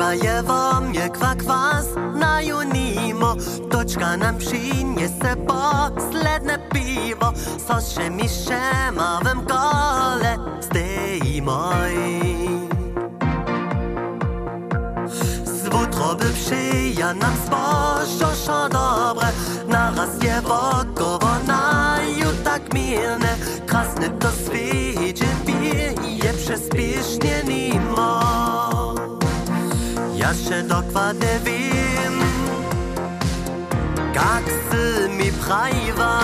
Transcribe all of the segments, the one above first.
daje wam je kwakwas na junimo Točka nam přinje se posledne pivo So še mi mavem kole. Stej moj Z wutroby przyja nam zbożo szo dobre. Naraz je wokowo naju tak mirne Krasny to swiedzie bije przespiesznie nimo Ja się dokładnie wiem Jak sy mi prajwa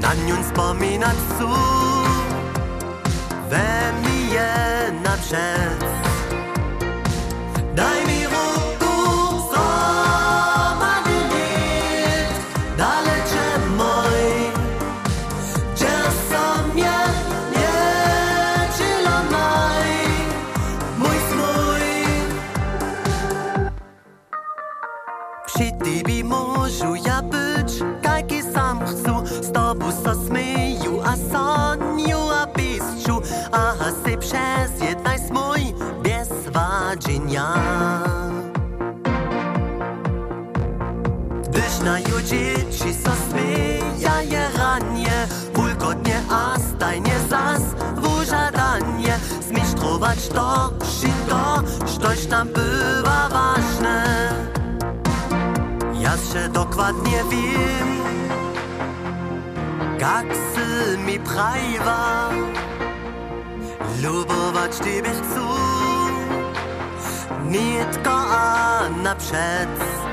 Na nią wspominać su We mnie na przed Przy tobie możu ja być Kajki sam chcę. Z tobą so smiju A soniu a piszczu A sy przez jednaj smój Bez wadzenia Gdyż na ju dzieci so smija je ranie Wulkotnie a stajnie zas W żadanie Zmisztrować to, to, Sztoś nam bywa ważne Się dokładnie wiem Jak sy mi prajwa Lubować Ciebie chcę Nie tylko a naprzed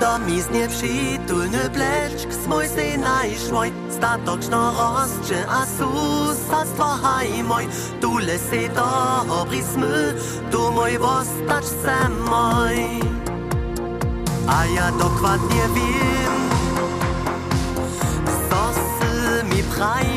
Do mi z nieprzytulny pleczk. Z mój synaj szłoj Statoczno rozczy, a susactwo haj moj Tu lesy dobry smy, tu mój wostacz se moj A ja wiem, co sy mi prajwa